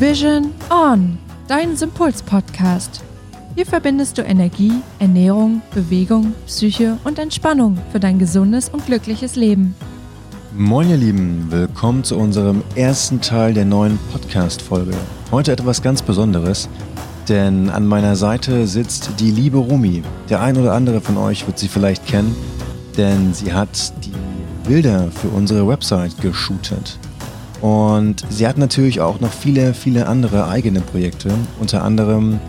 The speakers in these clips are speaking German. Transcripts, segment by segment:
Vision On, dein Sympuls-Podcast. Hier verbindest du Energie, Ernährung, Bewegung, Psyche und Entspannung für dein gesundes und glückliches Leben. Moin ihr Lieben, willkommen zu unserem ersten Teil der neuen Podcast-Folge. Heute etwas ganz Besonderes, denn an meiner Seite sitzt die liebe Rumi. Der ein oder andere von euch wird sie vielleicht kennen, denn sie hat die Bilder für unsere Website geshootet. Und sie hat natürlich auch noch viele, viele andere eigene Projekte, unter anderem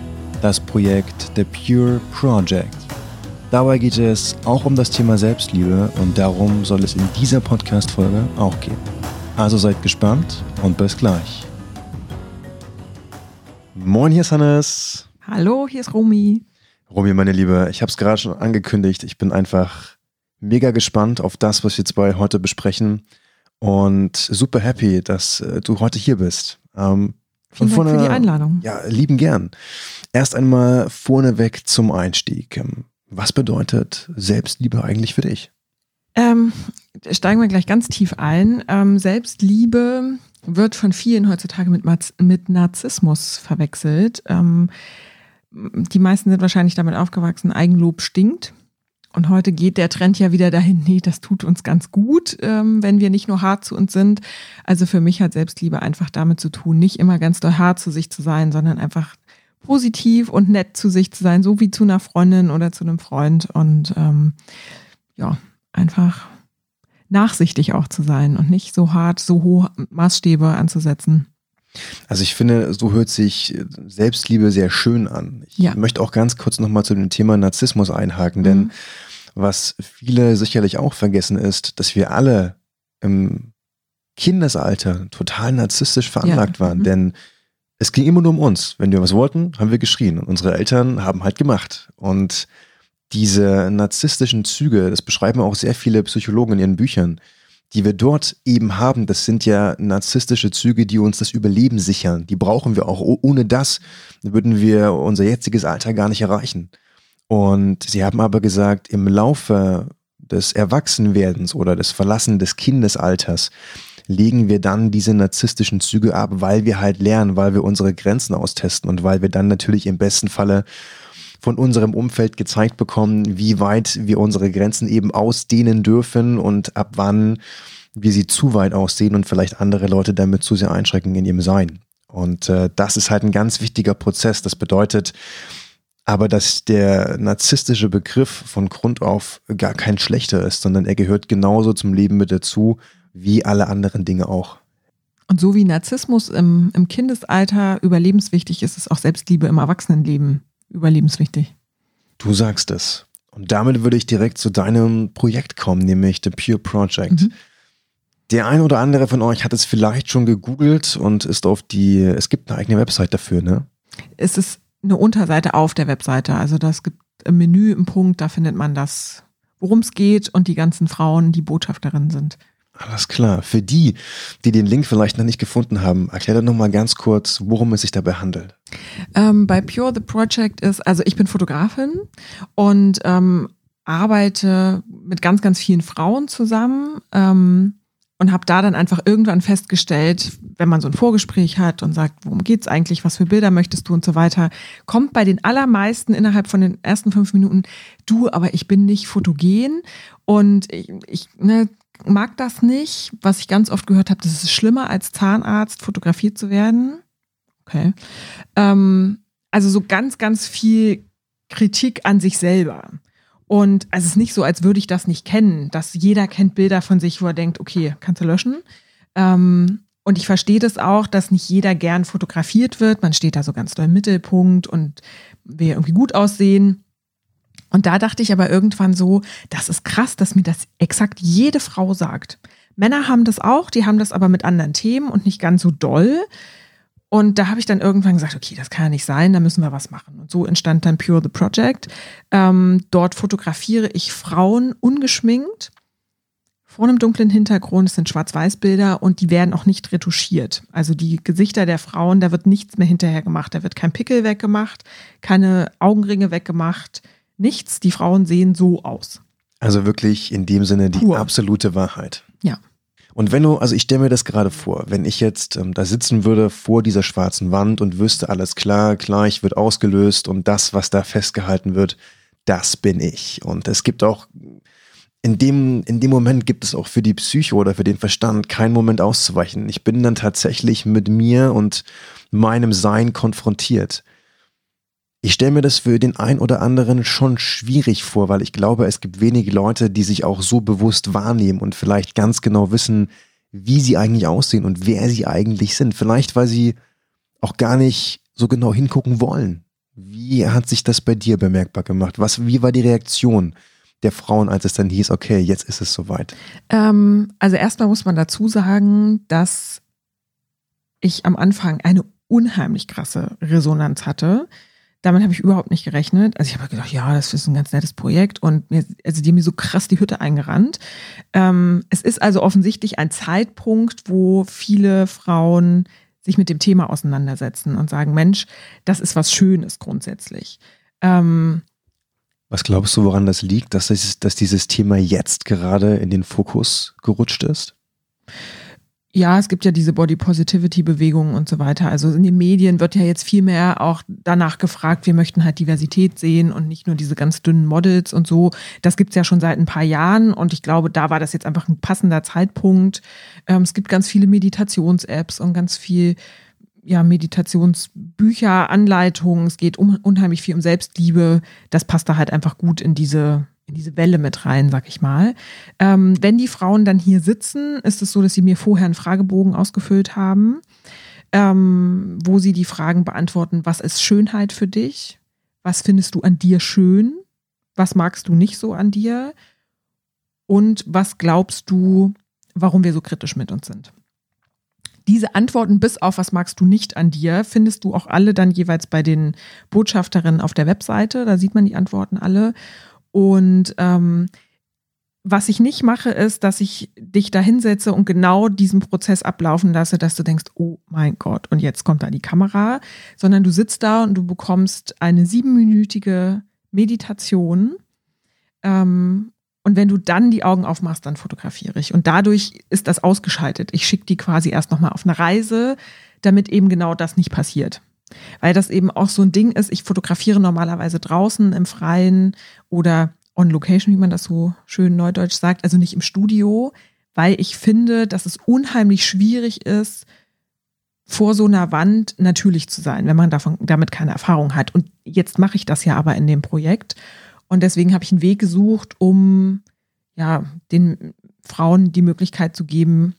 das Projekt The Pure Project. Dabei geht es auch um das Thema Selbstliebe und darum soll es in dieser Podcast-Folge auch gehen. Also seid gespannt und bis gleich. Moin, hier ist Hannes. Hallo, hier ist Romy. Romy, meine Liebe, ich habe es gerade schon angekündigt. Ich bin einfach mega gespannt auf das, was wir zwei heute besprechen und super happy, dass äh, du heute hier bist. Ähm, Vielen Dank vorne, für die Einladung. Ja, lieben gern. Erst einmal vorneweg zum Einstieg. Ähm, was bedeutet Selbstliebe eigentlich für dich? Ähm, steigen wir gleich ganz tief ein. Ähm, Selbstliebe wird von vielen heutzutage mit, mit Narzissmus verwechselt. Ähm, die meisten sind wahrscheinlich damit aufgewachsen, Eigenlob stinkt. Und heute geht der Trend ja wieder dahin, nee, das tut uns ganz gut, ähm, wenn wir nicht nur hart zu uns sind. Also für mich hat Selbstliebe einfach damit zu tun, nicht immer ganz doll hart zu sich zu sein, sondern einfach positiv und nett zu sich zu sein, so wie zu einer Freundin oder zu einem Freund. Und ähm, ja, einfach nachsichtig auch zu sein und nicht so hart, so hohe Maßstäbe anzusetzen. Also ich finde, so hört sich Selbstliebe sehr schön an. Ich ja. möchte auch ganz kurz nochmal zu dem Thema Narzissmus einhaken, denn mhm. was viele sicherlich auch vergessen ist, dass wir alle im Kindesalter total narzisstisch veranlagt ja. waren, mhm. denn es ging immer nur um uns. Wenn wir was wollten, haben wir geschrien und unsere Eltern haben halt gemacht. Und diese narzisstischen Züge, das beschreiben auch sehr viele Psychologen in ihren Büchern, die wir dort eben haben, das sind ja narzisstische Züge, die uns das Überleben sichern. Die brauchen wir auch. Ohne das würden wir unser jetziges Alter gar nicht erreichen. Und sie haben aber gesagt, im Laufe des Erwachsenwerdens oder des Verlassen des Kindesalters legen wir dann diese narzisstischen Züge ab, weil wir halt lernen, weil wir unsere Grenzen austesten und weil wir dann natürlich im besten Falle von unserem Umfeld gezeigt bekommen, wie weit wir unsere Grenzen eben ausdehnen dürfen und ab wann wir sie zu weit aussehen und vielleicht andere Leute damit zu sehr einschränken in ihrem Sein. Und äh, das ist halt ein ganz wichtiger Prozess. Das bedeutet aber, dass der narzisstische Begriff von Grund auf gar kein schlechter ist, sondern er gehört genauso zum Leben mit dazu, wie alle anderen Dinge auch. Und so wie Narzissmus im, im Kindesalter überlebenswichtig ist, ist auch Selbstliebe im Erwachsenenleben überlebenswichtig. Du sagst es. Und damit würde ich direkt zu deinem Projekt kommen, nämlich The Pure Project. Mhm. Der ein oder andere von euch hat es vielleicht schon gegoogelt und ist auf die, es gibt eine eigene Website dafür, ne? Es ist eine Unterseite auf der Webseite. Also das gibt ein Menü im Punkt, da findet man das, worum es geht und die ganzen Frauen, die Botschafterinnen sind. Alles klar. Für die, die den Link vielleicht noch nicht gefunden haben, erklär doch nochmal ganz kurz, worum es sich dabei handelt. Ähm, bei Pure the Project ist, also ich bin Fotografin und ähm, arbeite mit ganz, ganz vielen Frauen zusammen ähm, und habe da dann einfach irgendwann festgestellt, wenn man so ein Vorgespräch hat und sagt, worum geht's eigentlich, was für Bilder möchtest du und so weiter, kommt bei den allermeisten innerhalb von den ersten fünf Minuten, du, aber ich bin nicht fotogen und ich, ich ne, mag das nicht. Was ich ganz oft gehört habe, das ist schlimmer als Zahnarzt fotografiert zu werden. Okay. Ähm, also so ganz, ganz viel Kritik an sich selber. Und also es ist nicht so, als würde ich das nicht kennen, dass jeder kennt Bilder von sich, wo er denkt, okay, kannst du löschen. Ähm, und ich verstehe das auch, dass nicht jeder gern fotografiert wird. Man steht da so ganz doll im Mittelpunkt und will irgendwie gut aussehen. Und da dachte ich aber irgendwann so, das ist krass, dass mir das exakt jede Frau sagt. Männer haben das auch, die haben das aber mit anderen Themen und nicht ganz so doll. Und da habe ich dann irgendwann gesagt, okay, das kann ja nicht sein, da müssen wir was machen. Und so entstand dann Pure the Project. Ähm, dort fotografiere ich Frauen ungeschminkt vor einem dunklen Hintergrund. Sind Schwarz-Weiß-Bilder und die werden auch nicht retuschiert. Also die Gesichter der Frauen, da wird nichts mehr hinterher gemacht. Da wird kein Pickel weggemacht, keine Augenringe weggemacht nichts. Die Frauen sehen so aus. Also wirklich in dem Sinne die Pur. absolute Wahrheit. Ja. Und wenn du, also ich stelle mir das gerade vor, wenn ich jetzt ähm, da sitzen würde vor dieser schwarzen Wand und wüsste, alles klar, klar, ich wird ausgelöst und das, was da festgehalten wird, das bin ich. Und es gibt auch, in dem, in dem Moment gibt es auch für die Psyche oder für den Verstand keinen Moment auszuweichen. Ich bin dann tatsächlich mit mir und meinem Sein konfrontiert. Ich stelle mir das für den einen oder anderen schon schwierig vor, weil ich glaube, es gibt wenige Leute, die sich auch so bewusst wahrnehmen und vielleicht ganz genau wissen, wie sie eigentlich aussehen und wer sie eigentlich sind. Vielleicht, weil sie auch gar nicht so genau hingucken wollen. Wie hat sich das bei dir bemerkbar gemacht? Was, wie war die Reaktion der Frauen, als es dann hieß, okay, jetzt ist es soweit? Ähm, also erstmal muss man dazu sagen, dass ich am Anfang eine unheimlich krasse Resonanz hatte. Damit habe ich überhaupt nicht gerechnet. Also ich habe gedacht, ja, das ist ein ganz nettes Projekt und mir, also die haben mir so krass die Hütte eingerannt. Ähm, es ist also offensichtlich ein Zeitpunkt, wo viele Frauen sich mit dem Thema auseinandersetzen und sagen, Mensch, das ist was Schönes grundsätzlich. Ähm, was glaubst du, woran das liegt, dass, das, dass dieses Thema jetzt gerade in den Fokus gerutscht ist? Ja, es gibt ja diese Body Positivity Bewegungen und so weiter. Also in den Medien wird ja jetzt viel mehr auch danach gefragt, wir möchten halt Diversität sehen und nicht nur diese ganz dünnen Models und so. Das gibt's ja schon seit ein paar Jahren und ich glaube, da war das jetzt einfach ein passender Zeitpunkt. Ähm, es gibt ganz viele Meditations-Apps und ganz viel ja, Meditationsbücher, Anleitungen. Es geht um, unheimlich viel um Selbstliebe. Das passt da halt einfach gut in diese in diese Welle mit rein, sag ich mal. Ähm, wenn die Frauen dann hier sitzen, ist es so, dass sie mir vorher einen Fragebogen ausgefüllt haben, ähm, wo sie die Fragen beantworten, was ist Schönheit für dich? Was findest du an dir schön? Was magst du nicht so an dir? Und was glaubst du, warum wir so kritisch mit uns sind? Diese Antworten bis auf was magst du nicht an dir, findest du auch alle dann jeweils bei den Botschafterinnen auf der Webseite. Da sieht man die Antworten alle. Und ähm, was ich nicht mache, ist, dass ich dich da hinsetze und genau diesen Prozess ablaufen lasse, dass du denkst, oh mein Gott, und jetzt kommt da die Kamera, sondern du sitzt da und du bekommst eine siebenminütige Meditation. Ähm, und wenn du dann die Augen aufmachst, dann fotografiere ich. Und dadurch ist das ausgeschaltet. Ich schicke die quasi erst nochmal auf eine Reise, damit eben genau das nicht passiert. Weil das eben auch so ein Ding ist, ich fotografiere normalerweise draußen im Freien oder on location, wie man das so schön neudeutsch sagt, also nicht im Studio, weil ich finde, dass es unheimlich schwierig ist, vor so einer Wand natürlich zu sein, wenn man davon, damit keine Erfahrung hat. Und jetzt mache ich das ja aber in dem Projekt. Und deswegen habe ich einen Weg gesucht, um ja, den Frauen die Möglichkeit zu geben,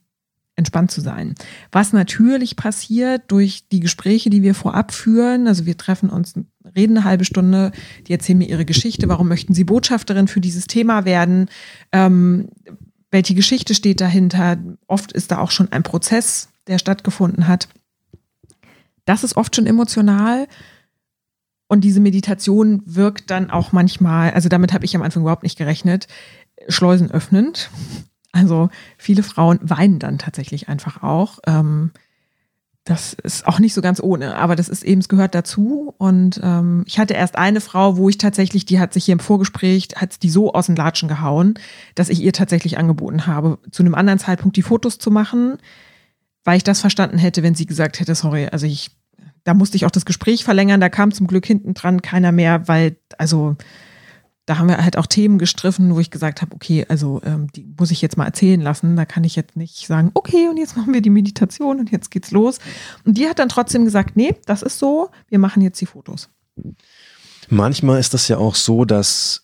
entspannt zu sein. Was natürlich passiert durch die Gespräche, die wir vorab führen, also wir treffen uns, reden eine halbe Stunde, die erzählen mir ihre Geschichte, warum möchten sie Botschafterin für dieses Thema werden, ähm, welche Geschichte steht dahinter, oft ist da auch schon ein Prozess, der stattgefunden hat. Das ist oft schon emotional. Und diese Meditation wirkt dann auch manchmal, also damit habe ich am Anfang überhaupt nicht gerechnet, schleusenöffnend. Also viele Frauen weinen dann tatsächlich einfach auch. Ähm, das ist auch nicht so ganz ohne, aber das ist eben, es gehört dazu. Und ähm, ich hatte erst eine Frau, wo ich tatsächlich, die hat sich hier im Vorgespräch, hat die so aus den Latschen gehauen, dass ich ihr tatsächlich angeboten habe, zu einem anderen Zeitpunkt die Fotos zu machen, weil ich das verstanden hätte, wenn sie gesagt hätte, sorry, also ich, da musste ich auch das Gespräch verlängern, da kam zum Glück hinten dran keiner mehr, weil, also da haben wir halt auch Themen gestriffen, wo ich gesagt habe, okay, also ähm, die muss ich jetzt mal erzählen lassen. Da kann ich jetzt nicht sagen, okay, und jetzt machen wir die Meditation und jetzt geht's los. Und die hat dann trotzdem gesagt, nee, das ist so, wir machen jetzt die Fotos. Manchmal ist das ja auch so, dass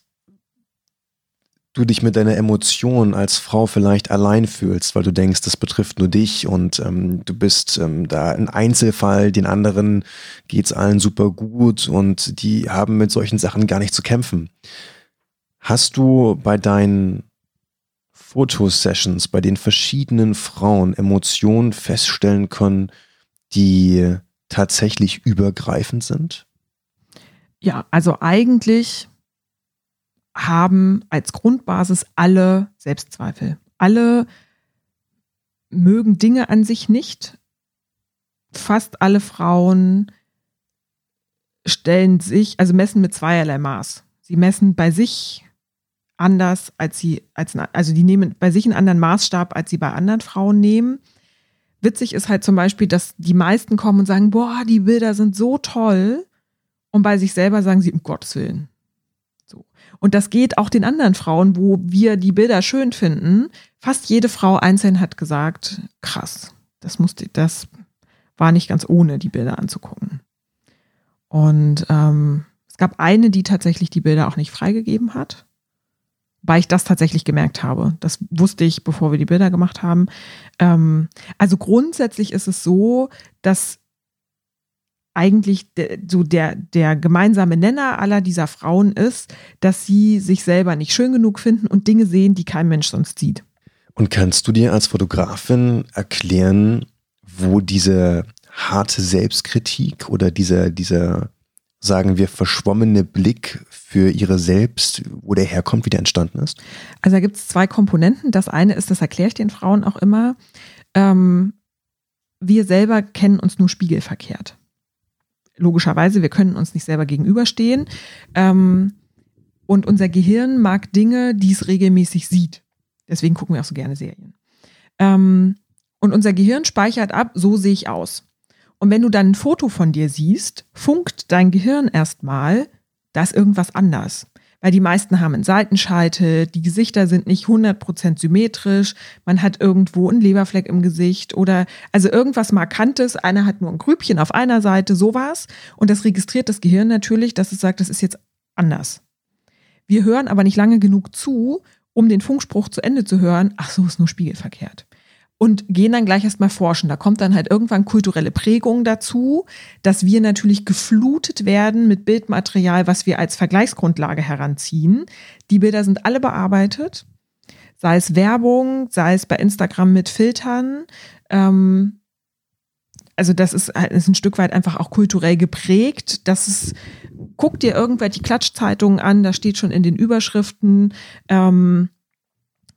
du dich mit deiner Emotion als Frau vielleicht allein fühlst, weil du denkst, das betrifft nur dich und ähm, du bist ähm, da ein Einzelfall, den anderen geht's allen super gut und die haben mit solchen Sachen gar nicht zu kämpfen. Hast du bei deinen Fotosessions, bei den verschiedenen Frauen Emotionen feststellen können, die tatsächlich übergreifend sind? Ja, also eigentlich haben als Grundbasis alle Selbstzweifel. Alle mögen Dinge an sich nicht. Fast alle Frauen stellen sich, also messen mit zweierlei Maß. Sie messen bei sich anders, als sie, als, also die nehmen bei sich einen anderen Maßstab, als sie bei anderen Frauen nehmen. Witzig ist halt zum Beispiel, dass die meisten kommen und sagen, boah, die Bilder sind so toll. Und bei sich selber sagen sie, um Gottes Willen. Und das geht auch den anderen Frauen, wo wir die Bilder schön finden. Fast jede Frau einzeln hat gesagt, krass, das musste, das war nicht ganz ohne, die Bilder anzugucken. Und ähm, es gab eine, die tatsächlich die Bilder auch nicht freigegeben hat weil ich das tatsächlich gemerkt habe. Das wusste ich, bevor wir die Bilder gemacht haben. Ähm, also grundsätzlich ist es so, dass eigentlich so der, der gemeinsame Nenner aller dieser Frauen ist, dass sie sich selber nicht schön genug finden und Dinge sehen, die kein Mensch sonst sieht. Und kannst du dir als Fotografin erklären, wo diese harte Selbstkritik oder dieser, dieser sagen wir, verschwommene Blick für ihre selbst, wo der herkommt, wie der entstanden ist? Also da gibt es zwei Komponenten. Das eine ist, das erkläre ich den Frauen auch immer, ähm, wir selber kennen uns nur spiegelverkehrt. Logischerweise, wir können uns nicht selber gegenüberstehen. Ähm, und unser Gehirn mag Dinge, die es regelmäßig sieht. Deswegen gucken wir auch so gerne Serien. Ähm, und unser Gehirn speichert ab, so sehe ich aus. Und wenn du dann ein Foto von dir siehst, funkt dein Gehirn erstmal, da ist irgendwas anders. Weil die meisten haben einen Seitenscheitel, die Gesichter sind nicht 100% symmetrisch, man hat irgendwo einen Leberfleck im Gesicht oder also irgendwas Markantes. Einer hat nur ein Grübchen auf einer Seite, sowas. Und das registriert das Gehirn natürlich, dass es sagt, das ist jetzt anders. Wir hören aber nicht lange genug zu, um den Funkspruch zu Ende zu hören. Ach so, ist nur spiegelverkehrt und gehen dann gleich erstmal forschen. Da kommt dann halt irgendwann kulturelle Prägung dazu, dass wir natürlich geflutet werden mit Bildmaterial, was wir als Vergleichsgrundlage heranziehen. Die Bilder sind alle bearbeitet, sei es Werbung, sei es bei Instagram mit Filtern. Ähm, also das ist, ist ein Stück weit einfach auch kulturell geprägt. Das ist, guck dir irgendwelche Klatschzeitungen an, da steht schon in den Überschriften, ähm,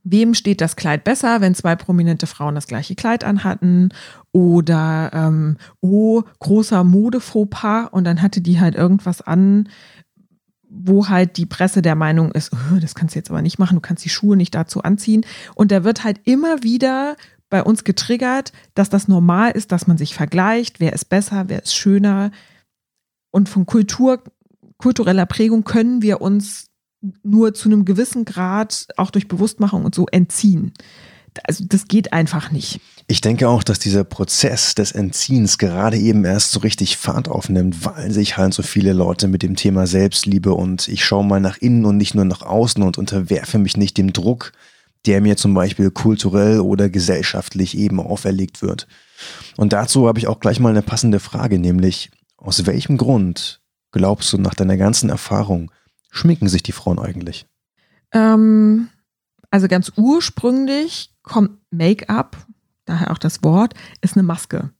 wem steht das Kleid besser, wenn zwei prominente Frauen das gleiche Kleid anhatten? Oder ähm, oh, großer Modefauxpas und dann hatte die halt irgendwas an, wo halt die Presse der Meinung ist, oh, das kannst du jetzt aber nicht machen, du kannst die Schuhe nicht dazu anziehen. Und da wird halt immer wieder bei uns getriggert, dass das normal ist, dass man sich vergleicht, wer ist besser, wer ist schöner. Und von Kultur kultureller Prägung können wir uns nur zu einem gewissen Grad auch durch Bewusstmachung und so entziehen. Also das geht einfach nicht. Ich denke auch, dass dieser Prozess des Entziehens gerade eben erst so richtig Fahrt aufnimmt, weil sich halt so viele Leute mit dem Thema Selbstliebe und ich schaue mal nach innen und nicht nur nach außen und unterwerfe mich nicht dem Druck, der mir zum Beispiel kulturell oder gesellschaftlich eben auferlegt wird. Und dazu habe ich auch gleich mal eine passende Frage, nämlich aus welchem Grund glaubst du nach deiner ganzen Erfahrung, schminken sich die Frauen eigentlich? Ähm, also ganz ursprünglich kommt Make-up, daher auch das Wort, ist eine Maske.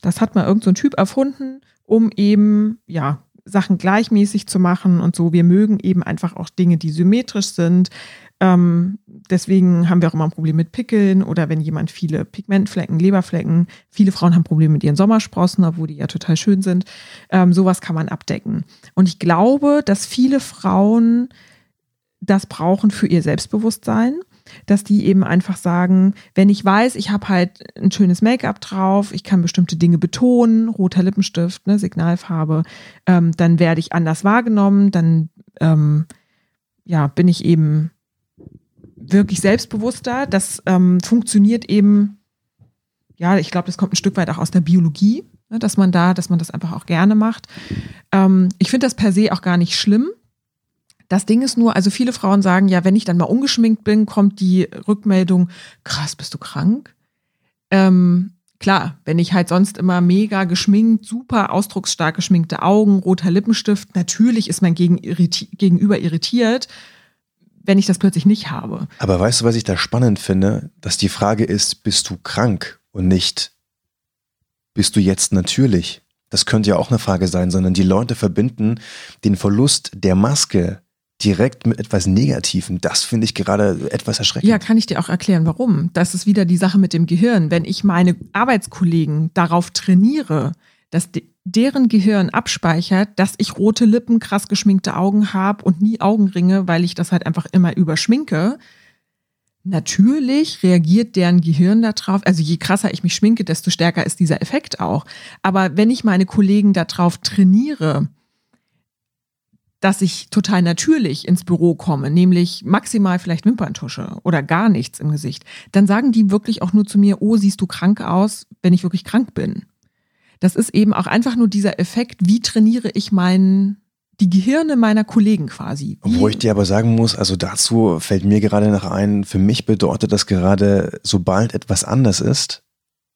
Das hat mal irgendein so Typ erfunden, um eben, ja, Sachen gleichmäßig zu machen und so. Wir mögen eben einfach auch Dinge, die symmetrisch sind. Ähm, deswegen haben wir auch immer ein Problem mit Pickeln oder wenn jemand viele Pigmentflecken, Leberflecken, viele Frauen haben Probleme mit ihren Sommersprossen, obwohl die ja total schön sind. Ähm, sowas kann man abdecken. Und ich glaube, dass viele Frauen das brauchen für ihr Selbstbewusstsein dass die eben einfach sagen, wenn ich weiß, ich habe halt ein schönes Make-up drauf, ich kann bestimmte Dinge betonen, roter Lippenstift, ne, Signalfarbe, ähm, dann werde ich anders wahrgenommen, dann ähm, ja, bin ich eben wirklich selbstbewusster. Das ähm, funktioniert eben, ja, ich glaube, das kommt ein Stück weit auch aus der Biologie, ne, dass man da, dass man das einfach auch gerne macht. Ähm, ich finde das per se auch gar nicht schlimm. Das Ding ist nur, also viele Frauen sagen ja, wenn ich dann mal ungeschminkt bin, kommt die Rückmeldung, krass, bist du krank? Ähm, klar, wenn ich halt sonst immer mega geschminkt, super ausdrucksstark geschminkte Augen, roter Lippenstift, natürlich ist mein Gegenüber irritiert, wenn ich das plötzlich nicht habe. Aber weißt du, was ich da spannend finde? Dass die Frage ist, bist du krank und nicht, bist du jetzt natürlich? Das könnte ja auch eine Frage sein, sondern die Leute verbinden den Verlust der Maske direkt mit etwas Negativem. Das finde ich gerade etwas erschreckend. Ja, kann ich dir auch erklären, warum. Das ist wieder die Sache mit dem Gehirn. Wenn ich meine Arbeitskollegen darauf trainiere, dass deren Gehirn abspeichert, dass ich rote Lippen, krass geschminkte Augen habe und nie Augenringe, weil ich das halt einfach immer überschminke. Natürlich reagiert deren Gehirn darauf. Also je krasser ich mich schminke, desto stärker ist dieser Effekt auch. Aber wenn ich meine Kollegen darauf trainiere, dass ich total natürlich ins Büro komme, nämlich maximal vielleicht Wimperntusche oder gar nichts im Gesicht, dann sagen die wirklich auch nur zu mir, oh, siehst du krank aus, wenn ich wirklich krank bin. Das ist eben auch einfach nur dieser Effekt, wie trainiere ich meinen die Gehirne meiner Kollegen quasi. Wie Wo ich dir aber sagen muss, also dazu fällt mir gerade noch ein, für mich bedeutet das gerade, sobald etwas anders ist,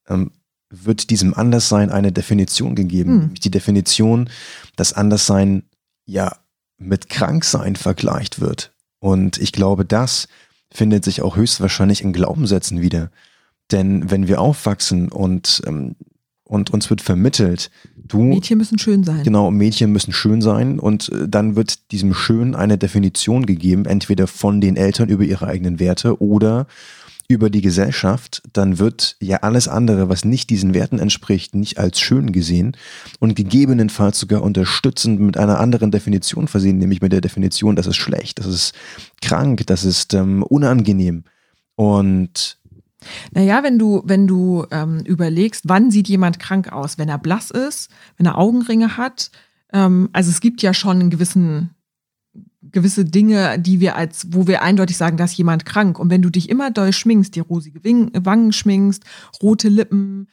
ähm, wird diesem Anderssein eine Definition gegeben. Hm. Die Definition, dass Anderssein ja mit Kranksein vergleicht wird. Und ich glaube, das findet sich auch höchstwahrscheinlich in Glaubenssätzen wieder. Denn wenn wir aufwachsen und, ähm, und uns wird vermittelt, du. Mädchen müssen schön sein. Genau, Mädchen müssen schön sein und äh, dann wird diesem Schön eine Definition gegeben, entweder von den Eltern über ihre eigenen Werte oder über die Gesellschaft, dann wird ja alles andere, was nicht diesen Werten entspricht, nicht als schön gesehen und gegebenenfalls sogar unterstützend mit einer anderen Definition versehen, nämlich mit der Definition, das ist schlecht, das ist krank, das ist ähm, unangenehm. Und naja, wenn du, wenn du ähm, überlegst, wann sieht jemand krank aus, wenn er blass ist, wenn er Augenringe hat, ähm, also es gibt ja schon einen gewissen gewisse Dinge, die wir als, wo wir eindeutig sagen, dass jemand krank. Und wenn du dich immer doll schminkst, die rosige Wangen schminkst, rote Lippen,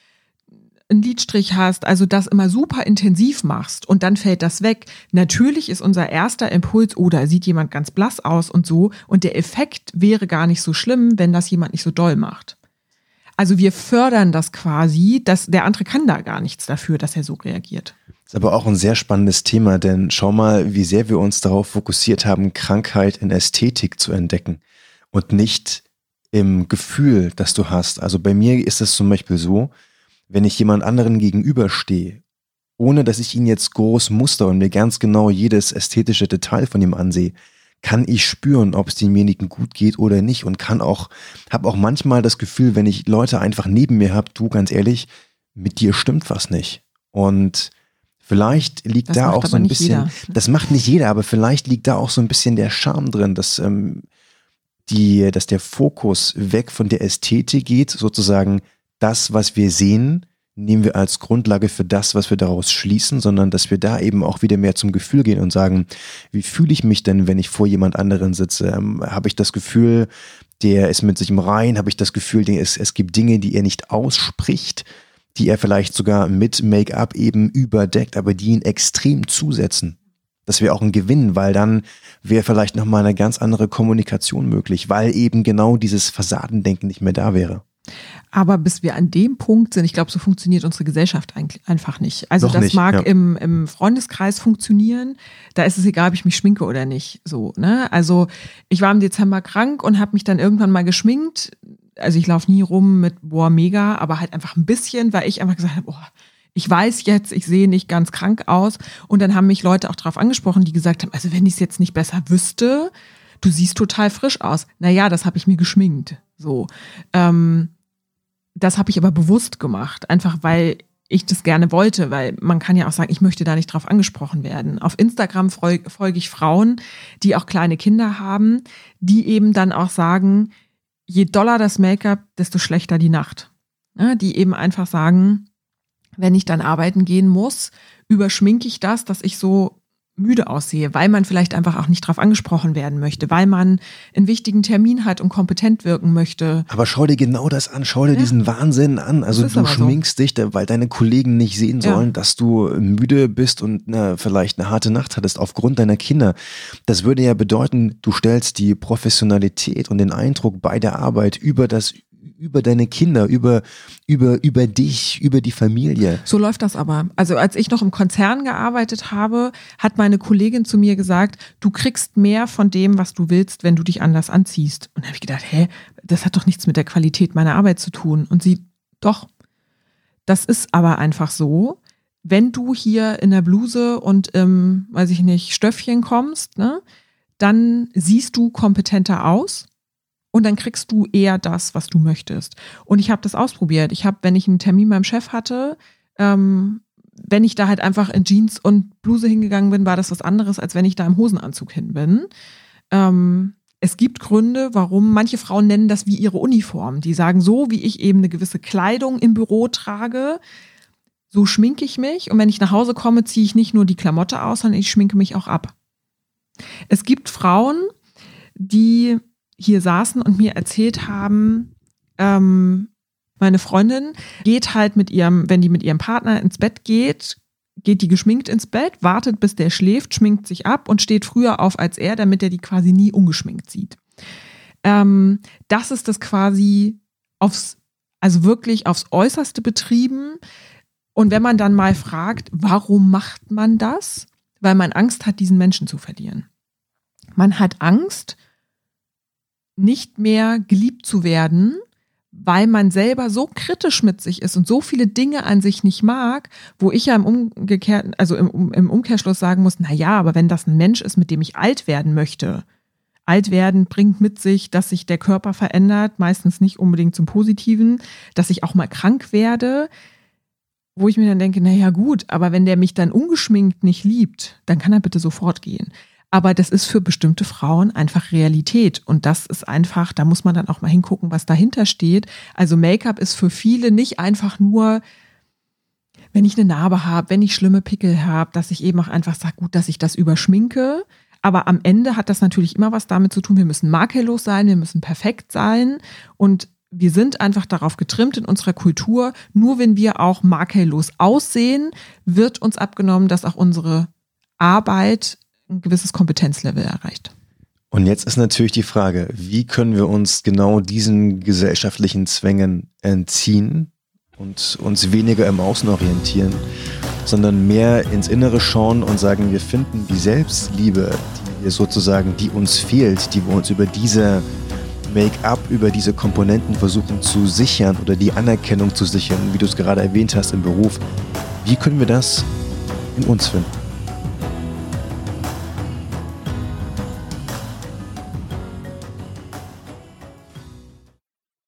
einen Lidstrich hast, also das immer super intensiv machst und dann fällt das weg. Natürlich ist unser erster Impuls, oder oh, sieht jemand ganz blass aus und so. Und der Effekt wäre gar nicht so schlimm, wenn das jemand nicht so doll macht. Also wir fördern das quasi, dass der andere kann da gar nichts dafür, dass er so reagiert. Ist aber auch ein sehr spannendes Thema, denn schau mal, wie sehr wir uns darauf fokussiert haben, Krankheit in Ästhetik zu entdecken und nicht im Gefühl, das du hast. Also bei mir ist es zum Beispiel so, wenn ich jemand anderen gegenüberstehe, ohne dass ich ihn jetzt groß muster und mir ganz genau jedes ästhetische Detail von ihm ansehe, kann ich spüren, ob es demjenigen gut geht oder nicht und kann auch, habe auch manchmal das Gefühl, wenn ich Leute einfach neben mir habe, du ganz ehrlich, mit dir stimmt was nicht. Und vielleicht liegt das da auch so ein bisschen, jeder. das macht nicht jeder, aber vielleicht liegt da auch so ein bisschen der Charme drin, dass ähm, die, dass der Fokus weg von der Ästhetik geht, sozusagen das, was wir sehen, nehmen wir als Grundlage für das, was wir daraus schließen, sondern dass wir da eben auch wieder mehr zum Gefühl gehen und sagen, wie fühle ich mich denn, wenn ich vor jemand anderen sitze? Ähm, Habe ich das Gefühl, der ist mit sich im Rein? Habe ich das Gefühl, es, es gibt Dinge, die er nicht ausspricht, die er vielleicht sogar mit Make-up eben überdeckt, aber die ihn extrem zusetzen? Das wäre auch ein Gewinn, weil dann wäre vielleicht nochmal eine ganz andere Kommunikation möglich, weil eben genau dieses Fassadendenken nicht mehr da wäre. Aber bis wir an dem Punkt sind, ich glaube, so funktioniert unsere Gesellschaft einfach nicht. Also Noch das nicht, mag ja. im, im Freundeskreis funktionieren. Da ist es egal, ob ich mich schminke oder nicht. So, ne? Also ich war im Dezember krank und habe mich dann irgendwann mal geschminkt. Also ich laufe nie rum mit boah mega, aber halt einfach ein bisschen, weil ich einfach gesagt habe, boah, ich weiß jetzt, ich sehe nicht ganz krank aus. Und dann haben mich Leute auch darauf angesprochen, die gesagt haben, also wenn ich es jetzt nicht besser wüsste, du siehst total frisch aus. Naja, das habe ich mir geschminkt. So. Ähm, das habe ich aber bewusst gemacht, einfach weil ich das gerne wollte, weil man kann ja auch sagen, ich möchte da nicht drauf angesprochen werden. Auf Instagram folge folg ich Frauen, die auch kleine Kinder haben, die eben dann auch sagen, je doller das Make-up, desto schlechter die Nacht. Ja, die eben einfach sagen, wenn ich dann arbeiten gehen muss, überschminke ich das, dass ich so müde aussehe, weil man vielleicht einfach auch nicht drauf angesprochen werden möchte, weil man einen wichtigen Termin hat und kompetent wirken möchte. Aber schau dir genau das an, schau dir ja. diesen Wahnsinn an. Also du schminkst so. dich, weil deine Kollegen nicht sehen sollen, ja. dass du müde bist und na, vielleicht eine harte Nacht hattest aufgrund deiner Kinder. Das würde ja bedeuten, du stellst die Professionalität und den Eindruck bei der Arbeit über das über deine Kinder, über, über, über dich, über die Familie. So läuft das aber. Also als ich noch im Konzern gearbeitet habe, hat meine Kollegin zu mir gesagt, du kriegst mehr von dem, was du willst, wenn du dich anders anziehst. Und da habe ich gedacht, hä, das hat doch nichts mit der Qualität meiner Arbeit zu tun. Und sie, doch, das ist aber einfach so. Wenn du hier in der Bluse und im, weiß ich nicht, Stöffchen kommst, ne, dann siehst du kompetenter aus und dann kriegst du eher das, was du möchtest. Und ich habe das ausprobiert. Ich habe, wenn ich einen Termin beim Chef hatte, ähm, wenn ich da halt einfach in Jeans und Bluse hingegangen bin, war das was anderes, als wenn ich da im Hosenanzug hin bin. Ähm, es gibt Gründe, warum manche Frauen nennen das wie ihre Uniform. Die sagen, so wie ich eben eine gewisse Kleidung im Büro trage, so schminke ich mich. Und wenn ich nach Hause komme, ziehe ich nicht nur die Klamotte aus, sondern ich schminke mich auch ab. Es gibt Frauen, die hier saßen und mir erzählt haben, ähm, meine Freundin geht halt mit ihrem, wenn die mit ihrem Partner ins Bett geht, geht die geschminkt ins Bett, wartet bis der schläft, schminkt sich ab und steht früher auf als er, damit er die quasi nie ungeschminkt sieht. Ähm, das ist das quasi aufs, also wirklich aufs Äußerste betrieben. Und wenn man dann mal fragt, warum macht man das? Weil man Angst hat, diesen Menschen zu verlieren. Man hat Angst, nicht mehr geliebt zu werden, weil man selber so kritisch mit sich ist und so viele Dinge an sich nicht mag, wo ich ja im umgekehrten, also im, im Umkehrschluss sagen muss, na ja, aber wenn das ein Mensch ist, mit dem ich alt werden möchte, alt werden bringt mit sich, dass sich der Körper verändert, meistens nicht unbedingt zum Positiven, dass ich auch mal krank werde, wo ich mir dann denke, na ja gut, aber wenn der mich dann ungeschminkt nicht liebt, dann kann er bitte sofort gehen. Aber das ist für bestimmte Frauen einfach Realität. Und das ist einfach, da muss man dann auch mal hingucken, was dahinter steht. Also Make-up ist für viele nicht einfach nur, wenn ich eine Narbe habe, wenn ich schlimme Pickel habe, dass ich eben auch einfach sage, gut, dass ich das überschminke. Aber am Ende hat das natürlich immer was damit zu tun, wir müssen makellos sein, wir müssen perfekt sein. Und wir sind einfach darauf getrimmt in unserer Kultur, nur wenn wir auch makellos aussehen, wird uns abgenommen, dass auch unsere Arbeit ein gewisses Kompetenzlevel erreicht. Und jetzt ist natürlich die Frage, wie können wir uns genau diesen gesellschaftlichen Zwängen entziehen und uns weniger im Außen orientieren, sondern mehr ins Innere schauen und sagen, wir finden die Selbstliebe, die sozusagen, die uns fehlt, die wir uns über diese Make-up, über diese Komponenten versuchen zu sichern oder die Anerkennung zu sichern, wie du es gerade erwähnt hast im Beruf. Wie können wir das in uns finden?